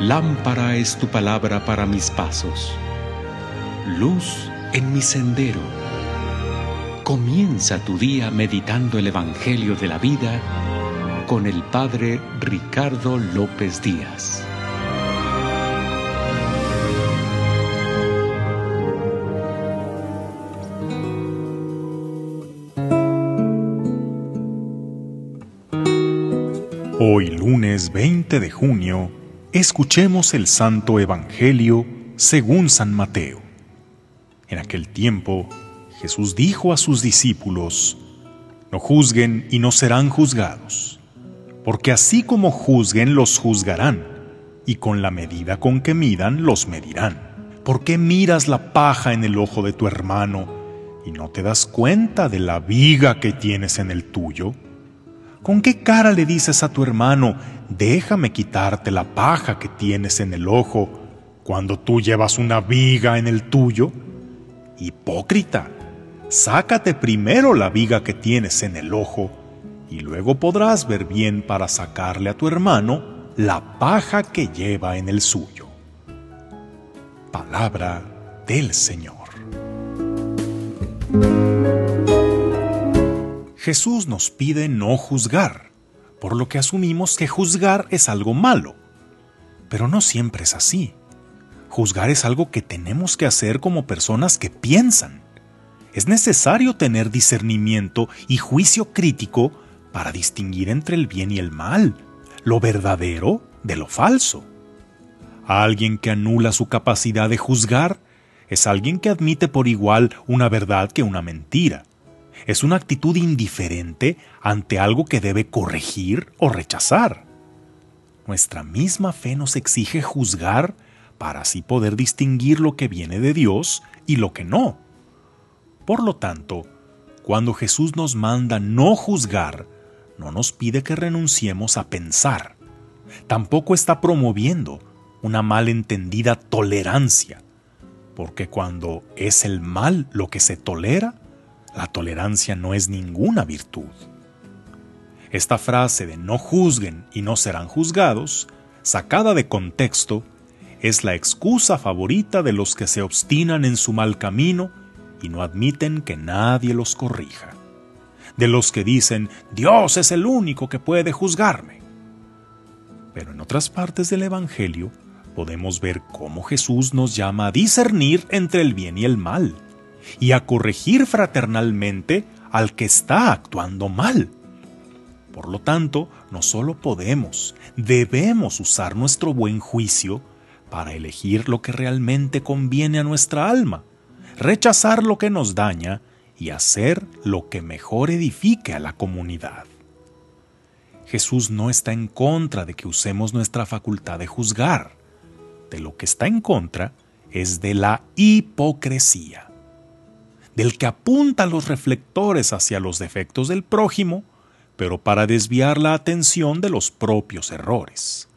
Lámpara es tu palabra para mis pasos, luz en mi sendero. Comienza tu día meditando el Evangelio de la vida con el Padre Ricardo López Díaz. Hoy lunes 20 de junio, escuchemos el Santo Evangelio según San Mateo. En aquel tiempo, Jesús dijo a sus discípulos, No juzguen y no serán juzgados porque así como juzguen los juzgarán, y con la medida con que midan los medirán. ¿Por qué miras la paja en el ojo de tu hermano y no te das cuenta de la viga que tienes en el tuyo? ¿Con qué cara le dices a tu hermano, déjame quitarte la paja que tienes en el ojo, cuando tú llevas una viga en el tuyo? Hipócrita, sácate primero la viga que tienes en el ojo, y luego podrás ver bien para sacarle a tu hermano la paja que lleva en el suyo. Palabra del Señor. Jesús nos pide no juzgar, por lo que asumimos que juzgar es algo malo. Pero no siempre es así. Juzgar es algo que tenemos que hacer como personas que piensan. Es necesario tener discernimiento y juicio crítico para distinguir entre el bien y el mal, lo verdadero de lo falso. Alguien que anula su capacidad de juzgar es alguien que admite por igual una verdad que una mentira. Es una actitud indiferente ante algo que debe corregir o rechazar. Nuestra misma fe nos exige juzgar para así poder distinguir lo que viene de Dios y lo que no. Por lo tanto, cuando Jesús nos manda no juzgar, no nos pide que renunciemos a pensar. Tampoco está promoviendo una malentendida tolerancia, porque cuando es el mal lo que se tolera, la tolerancia no es ninguna virtud. Esta frase de no juzguen y no serán juzgados, sacada de contexto, es la excusa favorita de los que se obstinan en su mal camino y no admiten que nadie los corrija de los que dicen, Dios es el único que puede juzgarme. Pero en otras partes del Evangelio podemos ver cómo Jesús nos llama a discernir entre el bien y el mal, y a corregir fraternalmente al que está actuando mal. Por lo tanto, no solo podemos, debemos usar nuestro buen juicio para elegir lo que realmente conviene a nuestra alma, rechazar lo que nos daña y hacer lo que mejor edifique a la comunidad. Jesús no está en contra de que usemos nuestra facultad de juzgar. De lo que está en contra es de la hipocresía, del que apunta los reflectores hacia los defectos del prójimo, pero para desviar la atención de los propios errores.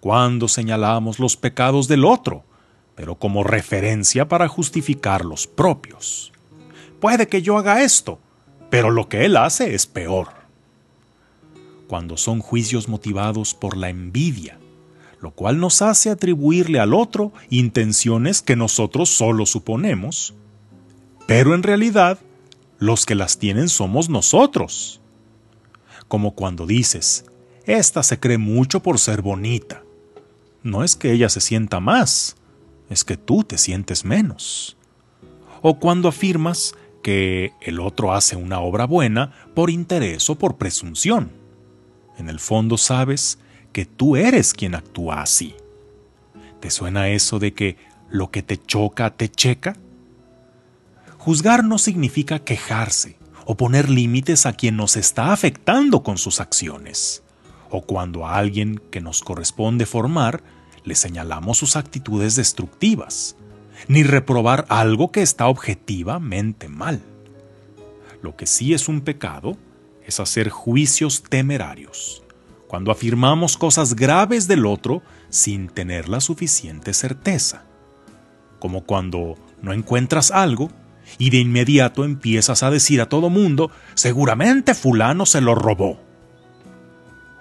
Cuando señalamos los pecados del otro, pero como referencia para justificar los propios puede que yo haga esto, pero lo que él hace es peor. Cuando son juicios motivados por la envidia, lo cual nos hace atribuirle al otro intenciones que nosotros solo suponemos, pero en realidad los que las tienen somos nosotros. Como cuando dices, esta se cree mucho por ser bonita. No es que ella se sienta más, es que tú te sientes menos. O cuando afirmas que el otro hace una obra buena por interés o por presunción. En el fondo sabes que tú eres quien actúa así. ¿Te suena eso de que lo que te choca te checa? Juzgar no significa quejarse o poner límites a quien nos está afectando con sus acciones, o cuando a alguien que nos corresponde formar le señalamos sus actitudes destructivas, ni reprobar algo que está objetivamente mal. Lo que sí es un pecado es hacer juicios temerarios, cuando afirmamos cosas graves del otro sin tener la suficiente certeza, como cuando no encuentras algo y de inmediato empiezas a decir a todo mundo, seguramente fulano se lo robó.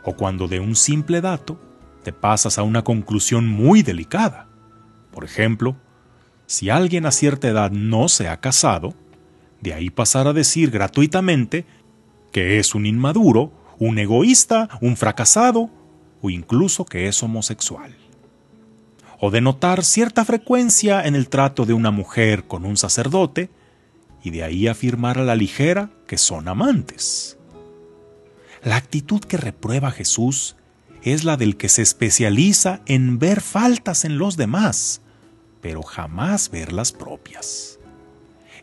O cuando de un simple dato te pasas a una conclusión muy delicada. Por ejemplo, si alguien a cierta edad no se ha casado, de ahí pasar a decir gratuitamente que es un inmaduro, un egoísta, un fracasado o incluso que es homosexual. O de notar cierta frecuencia en el trato de una mujer con un sacerdote y de ahí afirmar a la ligera que son amantes. La actitud que reprueba Jesús es la del que se especializa en ver faltas en los demás, pero jamás ver las propias.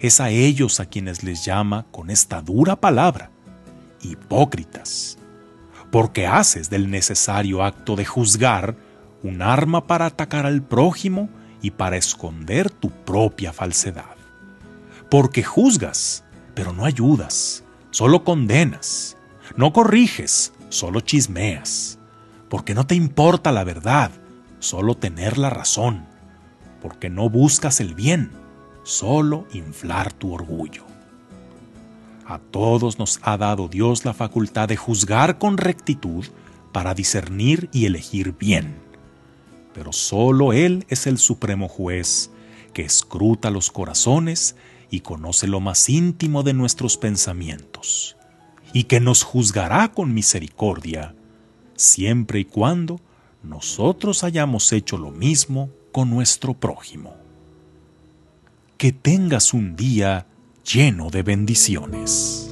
Es a ellos a quienes les llama con esta dura palabra, hipócritas, porque haces del necesario acto de juzgar un arma para atacar al prójimo y para esconder tu propia falsedad porque juzgas, pero no ayudas, solo condenas, no corriges, solo chismeas, porque no te importa la verdad, solo tener la razón, porque no buscas el bien, solo inflar tu orgullo. A todos nos ha dado Dios la facultad de juzgar con rectitud para discernir y elegir bien. Pero solo Él es el supremo juez que escruta los corazones y conoce lo más íntimo de nuestros pensamientos, y que nos juzgará con misericordia, siempre y cuando nosotros hayamos hecho lo mismo con nuestro prójimo. Que tengas un día lleno de bendiciones.